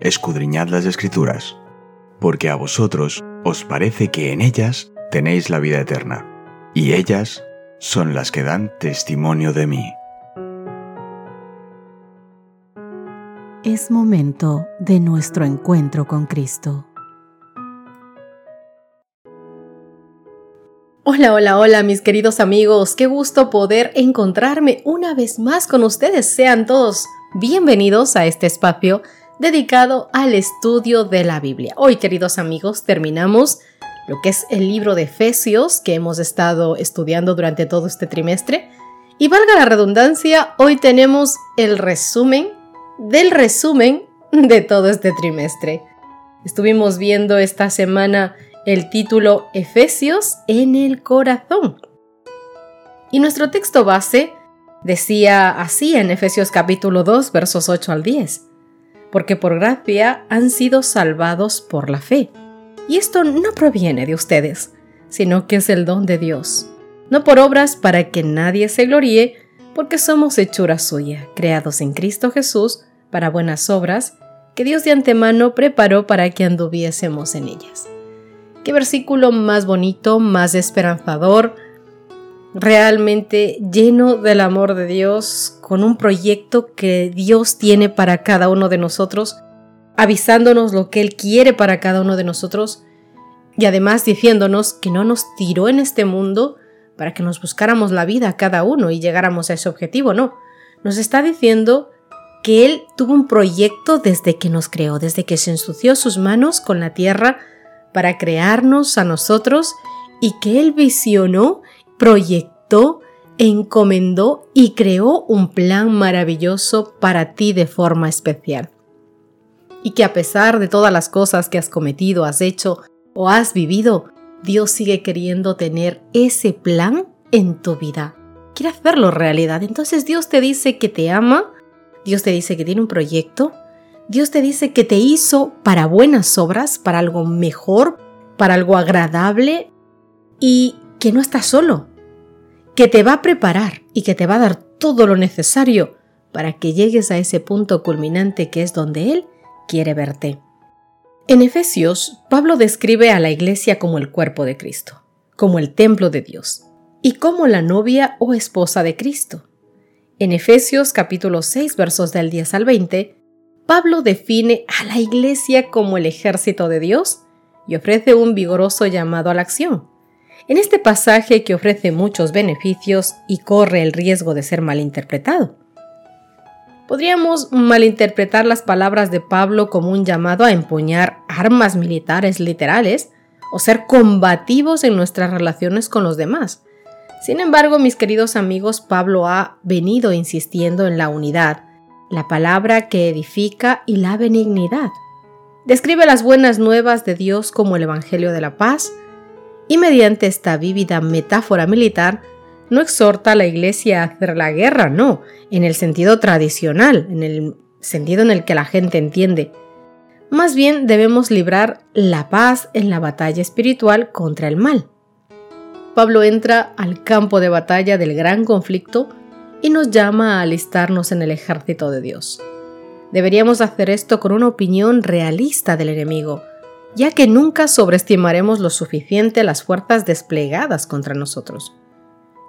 escudriñad las escrituras, porque a vosotros os parece que en ellas tenéis la vida eterna, y ellas son las que dan testimonio de mí. Es momento de nuestro encuentro con Cristo. Hola, hola, hola mis queridos amigos, qué gusto poder encontrarme una vez más con ustedes. Sean todos bienvenidos a este espacio dedicado al estudio de la Biblia. Hoy, queridos amigos, terminamos lo que es el libro de Efesios que hemos estado estudiando durante todo este trimestre. Y valga la redundancia, hoy tenemos el resumen del resumen de todo este trimestre. Estuvimos viendo esta semana el título Efesios en el corazón. Y nuestro texto base decía así en Efesios capítulo 2 versos 8 al 10 porque por gracia han sido salvados por la fe. Y esto no proviene de ustedes, sino que es el don de Dios, no por obras para que nadie se gloríe, porque somos hechura suya, creados en Cristo Jesús para buenas obras, que Dios de antemano preparó para que anduviésemos en ellas. Qué versículo más bonito, más esperanzador, realmente lleno del amor de Dios, con un proyecto que Dios tiene para cada uno de nosotros, avisándonos lo que Él quiere para cada uno de nosotros y además diciéndonos que no nos tiró en este mundo para que nos buscáramos la vida cada uno y llegáramos a ese objetivo, no. Nos está diciendo que Él tuvo un proyecto desde que nos creó, desde que se ensució sus manos con la tierra para crearnos a nosotros y que Él visionó proyectó, encomendó y creó un plan maravilloso para ti de forma especial. Y que a pesar de todas las cosas que has cometido, has hecho o has vivido, Dios sigue queriendo tener ese plan en tu vida. Quiere hacerlo realidad. Entonces Dios te dice que te ama, Dios te dice que tiene un proyecto, Dios te dice que te hizo para buenas obras, para algo mejor, para algo agradable y que no estás solo, que te va a preparar y que te va a dar todo lo necesario para que llegues a ese punto culminante que es donde Él quiere verte. En Efesios, Pablo describe a la iglesia como el cuerpo de Cristo, como el templo de Dios, y como la novia o esposa de Cristo. En Efesios capítulo 6 versos del 10 al 20, Pablo define a la iglesia como el ejército de Dios y ofrece un vigoroso llamado a la acción. En este pasaje que ofrece muchos beneficios y corre el riesgo de ser malinterpretado. Podríamos malinterpretar las palabras de Pablo como un llamado a empuñar armas militares literales o ser combativos en nuestras relaciones con los demás. Sin embargo, mis queridos amigos, Pablo ha venido insistiendo en la unidad, la palabra que edifica y la benignidad. Describe las buenas nuevas de Dios como el Evangelio de la paz, y mediante esta vívida metáfora militar no exhorta a la Iglesia a hacer la guerra, no, en el sentido tradicional, en el sentido en el que la gente entiende. Más bien debemos librar la paz en la batalla espiritual contra el mal. Pablo entra al campo de batalla del gran conflicto y nos llama a alistarnos en el ejército de Dios. Deberíamos hacer esto con una opinión realista del enemigo, ya que nunca sobreestimaremos lo suficiente las fuerzas desplegadas contra nosotros.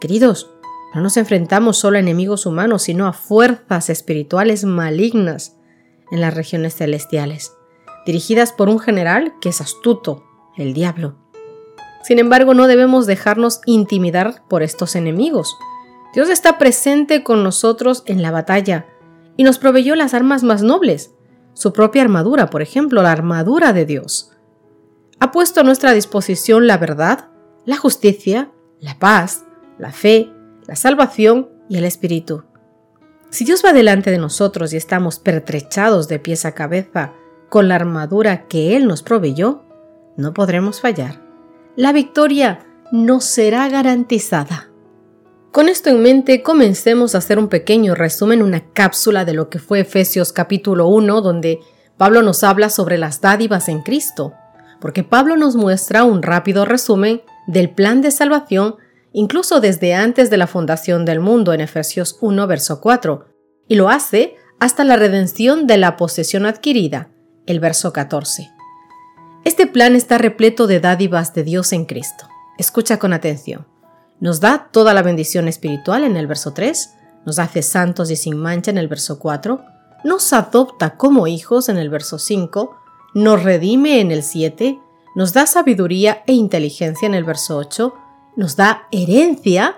Queridos, no nos enfrentamos solo a enemigos humanos, sino a fuerzas espirituales malignas en las regiones celestiales, dirigidas por un general que es astuto, el diablo. Sin embargo, no debemos dejarnos intimidar por estos enemigos. Dios está presente con nosotros en la batalla y nos proveyó las armas más nobles, su propia armadura, por ejemplo, la armadura de Dios. Ha puesto a nuestra disposición la verdad, la justicia, la paz, la fe, la salvación y el Espíritu. Si Dios va delante de nosotros y estamos pertrechados de pies a cabeza con la armadura que Él nos proveyó, no podremos fallar. La victoria nos será garantizada. Con esto en mente, comencemos a hacer un pequeño resumen, una cápsula de lo que fue Efesios capítulo 1, donde Pablo nos habla sobre las dádivas en Cristo, porque Pablo nos muestra un rápido resumen del plan de salvación incluso desde antes de la fundación del mundo en Efesios 1, verso 4, y lo hace hasta la redención de la posesión adquirida, el verso 14. Este plan está repleto de dádivas de Dios en Cristo. Escucha con atención. Nos da toda la bendición espiritual en el verso 3, nos hace santos y sin mancha en el verso 4, nos adopta como hijos en el verso 5, nos redime en el 7, nos da sabiduría e inteligencia en el verso 8, nos da herencia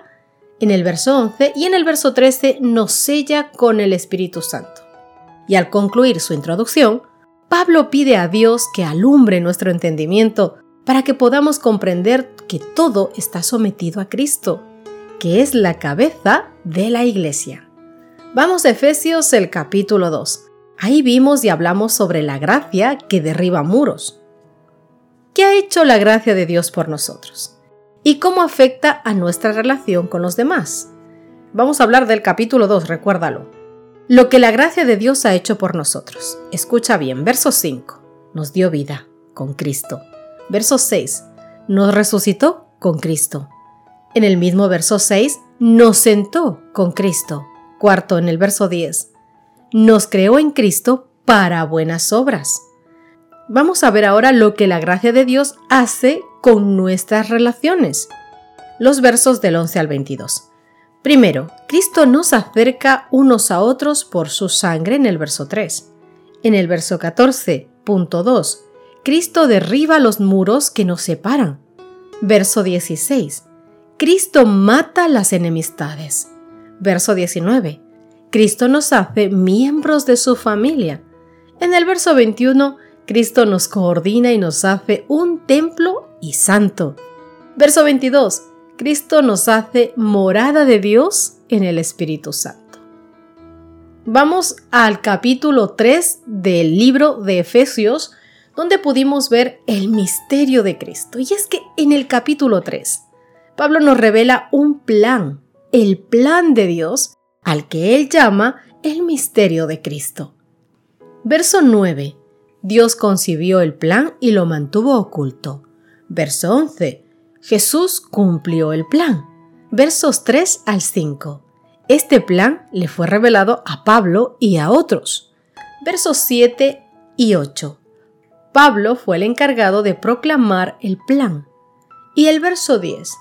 en el verso 11 y en el verso 13 nos sella con el Espíritu Santo. Y al concluir su introducción, Pablo pide a Dios que alumbre nuestro entendimiento para que podamos comprender que todo está sometido a Cristo, que es la cabeza de la iglesia. Vamos a Efesios el capítulo 2. Ahí vimos y hablamos sobre la gracia que derriba muros. ¿Qué ha hecho la gracia de Dios por nosotros? ¿Y cómo afecta a nuestra relación con los demás? Vamos a hablar del capítulo 2, recuérdalo. Lo que la gracia de Dios ha hecho por nosotros. Escucha bien, verso 5. Nos dio vida con Cristo. Verso 6. Nos resucitó con Cristo. En el mismo verso 6, nos sentó con Cristo. Cuarto, en el verso 10. Nos creó en Cristo para buenas obras Vamos a ver ahora lo que la gracia de Dios hace con nuestras relaciones. Los versos del 11 al 22. Primero, Cristo nos acerca unos a otros por su sangre en el verso 3. En el verso 14.2, Cristo derriba los muros que nos separan. Verso 16. Cristo mata las enemistades. Verso 19. Cristo nos hace miembros de su familia. En el verso 21, Cristo nos coordina y nos hace un templo y santo. Verso 22. Cristo nos hace morada de Dios en el Espíritu Santo. Vamos al capítulo 3 del libro de Efesios, donde pudimos ver el misterio de Cristo. Y es que en el capítulo 3, Pablo nos revela un plan, el plan de Dios, al que él llama el misterio de Cristo. Verso 9 Dios concibió el plan y lo mantuvo oculto. Verso 11. Jesús cumplió el plan. Versos 3 al 5. Este plan le fue revelado a Pablo y a otros. Versos 7 y 8. Pablo fue el encargado de proclamar el plan. Y el verso 10.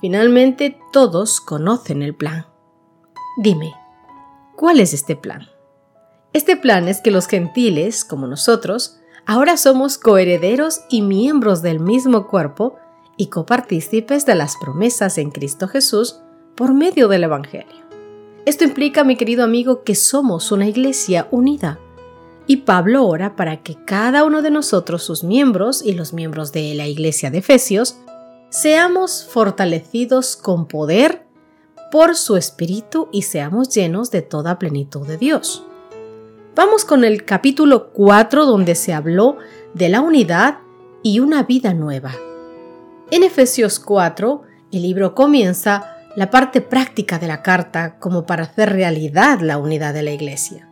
Finalmente todos conocen el plan. Dime, ¿cuál es este plan? Este plan es que los gentiles, como nosotros, ahora somos coherederos y miembros del mismo cuerpo y copartícipes de las promesas en Cristo Jesús por medio del Evangelio. Esto implica, mi querido amigo, que somos una iglesia unida. Y Pablo ora para que cada uno de nosotros, sus miembros y los miembros de la iglesia de Efesios, seamos fortalecidos con poder por su Espíritu y seamos llenos de toda plenitud de Dios. Vamos con el capítulo 4 donde se habló de la unidad y una vida nueva. En Efesios 4, el libro comienza la parte práctica de la carta como para hacer realidad la unidad de la iglesia.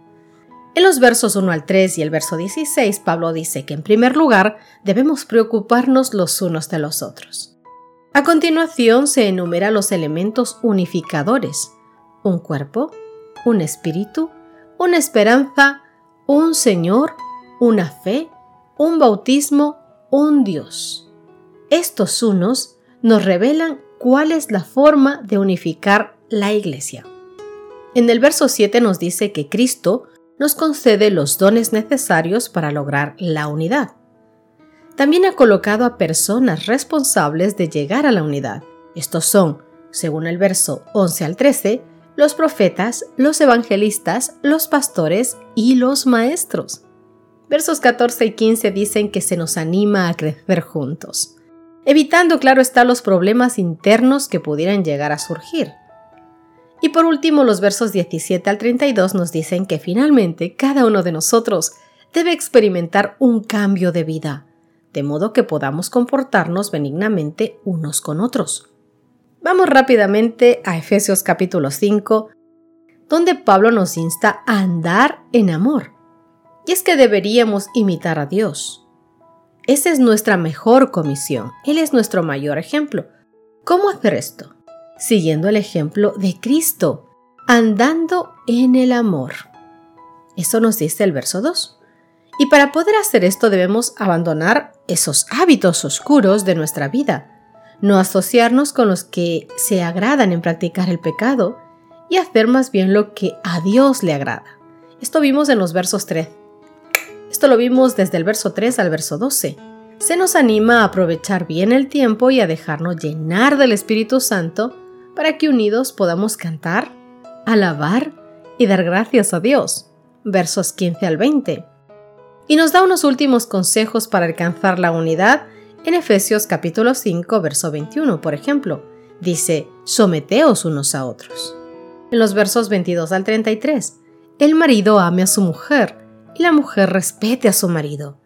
En los versos 1 al 3 y el verso 16, Pablo dice que en primer lugar debemos preocuparnos los unos de los otros. A continuación se enumera los elementos unificadores, un cuerpo, un espíritu, una esperanza, un Señor, una fe, un bautismo, un Dios. Estos unos nos revelan cuál es la forma de unificar la Iglesia. En el verso 7 nos dice que Cristo nos concede los dones necesarios para lograr la unidad. También ha colocado a personas responsables de llegar a la unidad. Estos son, según el verso 11 al 13, los profetas, los evangelistas, los pastores y los maestros. Versos 14 y 15 dicen que se nos anima a crecer juntos, evitando, claro está, los problemas internos que pudieran llegar a surgir. Y por último, los versos 17 al 32 nos dicen que finalmente cada uno de nosotros debe experimentar un cambio de vida, de modo que podamos comportarnos benignamente unos con otros. Vamos rápidamente a Efesios capítulo 5, donde Pablo nos insta a andar en amor. Y es que deberíamos imitar a Dios. Esa es nuestra mejor comisión. Él es nuestro mayor ejemplo. ¿Cómo hacer esto? Siguiendo el ejemplo de Cristo, andando en el amor. Eso nos dice el verso 2. Y para poder hacer esto debemos abandonar esos hábitos oscuros de nuestra vida, no asociarnos con los que se agradan en practicar el pecado y hacer más bien lo que a Dios le agrada. Esto vimos en los versos 3. Esto lo vimos desde el verso 3 al verso 12. Se nos anima a aprovechar bien el tiempo y a dejarnos llenar del Espíritu Santo para que unidos podamos cantar, alabar y dar gracias a Dios. Versos 15 al 20. Y nos da unos últimos consejos para alcanzar la unidad en Efesios capítulo 5, verso 21, por ejemplo. Dice, someteos unos a otros. En los versos 22 al 33, el marido ame a su mujer y la mujer respete a su marido.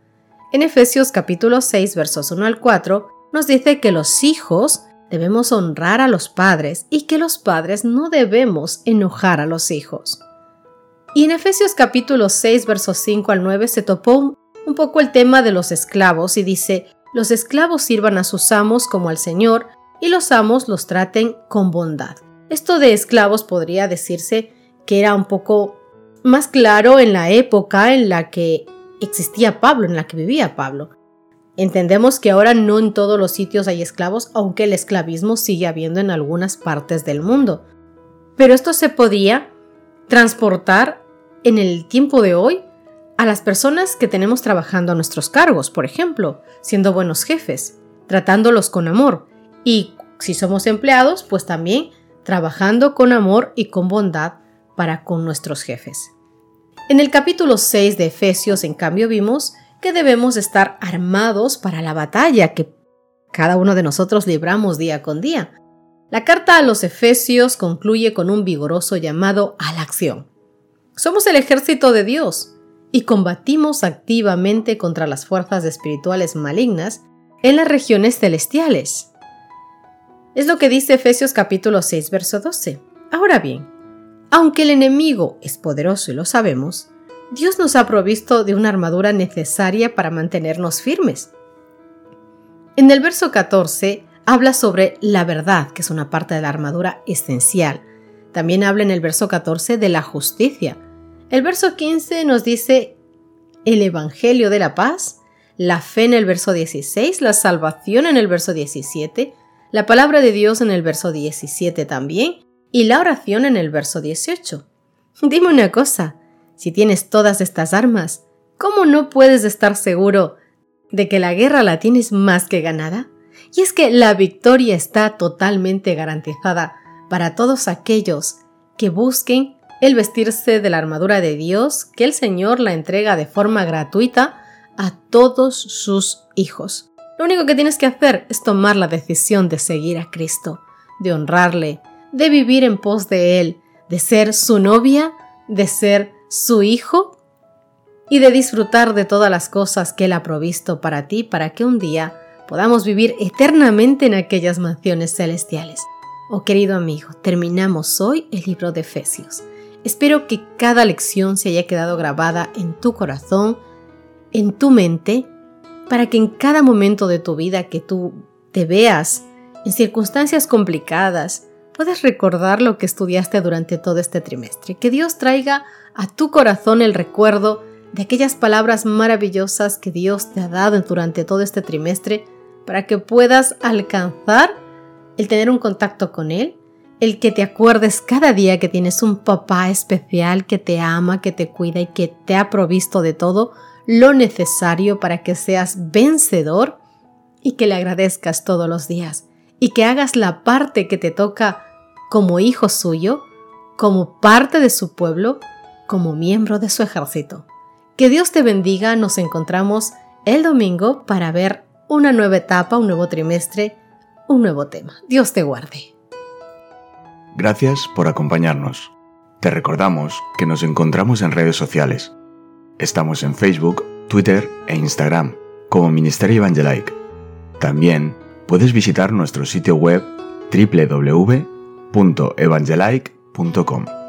En Efesios capítulo 6, versos 1 al 4, nos dice que los hijos debemos honrar a los padres y que los padres no debemos enojar a los hijos. Y en Efesios capítulo 6, versos 5 al 9 se topó un poco el tema de los esclavos y dice, los esclavos sirvan a sus amos como al Señor y los amos los traten con bondad. Esto de esclavos podría decirse que era un poco más claro en la época en la que existía Pablo, en la que vivía Pablo. Entendemos que ahora no en todos los sitios hay esclavos, aunque el esclavismo sigue habiendo en algunas partes del mundo. Pero esto se podía transportar en el tiempo de hoy a las personas que tenemos trabajando a nuestros cargos, por ejemplo, siendo buenos jefes, tratándolos con amor y si somos empleados, pues también trabajando con amor y con bondad para con nuestros jefes. En el capítulo 6 de Efesios, en cambio, vimos que debemos estar armados para la batalla que cada uno de nosotros libramos día con día. La carta a los Efesios concluye con un vigoroso llamado a la acción. Somos el ejército de Dios y combatimos activamente contra las fuerzas espirituales malignas en las regiones celestiales. Es lo que dice Efesios capítulo 6, verso 12. Ahora bien, aunque el enemigo es poderoso y lo sabemos, Dios nos ha provisto de una armadura necesaria para mantenernos firmes. En el verso 14 habla sobre la verdad, que es una parte de la armadura esencial. También habla en el verso 14 de la justicia. El verso 15 nos dice el Evangelio de la paz, la fe en el verso 16, la salvación en el verso 17, la palabra de Dios en el verso 17 también y la oración en el verso 18. Dime una cosa, si tienes todas estas armas, ¿cómo no puedes estar seguro de que la guerra la tienes más que ganada? Y es que la victoria está totalmente garantizada para todos aquellos que busquen el vestirse de la armadura de Dios que el Señor la entrega de forma gratuita a todos sus hijos. Lo único que tienes que hacer es tomar la decisión de seguir a Cristo, de honrarle, de vivir en pos de Él, de ser su novia, de ser su Hijo y de disfrutar de todas las cosas que Él ha provisto para ti para que un día podamos vivir eternamente en aquellas mansiones celestiales. Oh querido amigo, terminamos hoy el libro de Efesios. Espero que cada lección se haya quedado grabada en tu corazón, en tu mente, para que en cada momento de tu vida que tú te veas en circunstancias complicadas, puedas recordar lo que estudiaste durante todo este trimestre. Que Dios traiga a tu corazón el recuerdo de aquellas palabras maravillosas que Dios te ha dado durante todo este trimestre para que puedas alcanzar el tener un contacto con Él, el que te acuerdes cada día que tienes un papá especial que te ama, que te cuida y que te ha provisto de todo lo necesario para que seas vencedor y que le agradezcas todos los días y que hagas la parte que te toca como hijo suyo, como parte de su pueblo como miembro de su ejército. Que Dios te bendiga, nos encontramos el domingo para ver una nueva etapa, un nuevo trimestre, un nuevo tema. Dios te guarde. Gracias por acompañarnos. Te recordamos que nos encontramos en redes sociales. Estamos en Facebook, Twitter e Instagram como Ministerio Evangelike. También puedes visitar nuestro sitio web www.evangelike.com.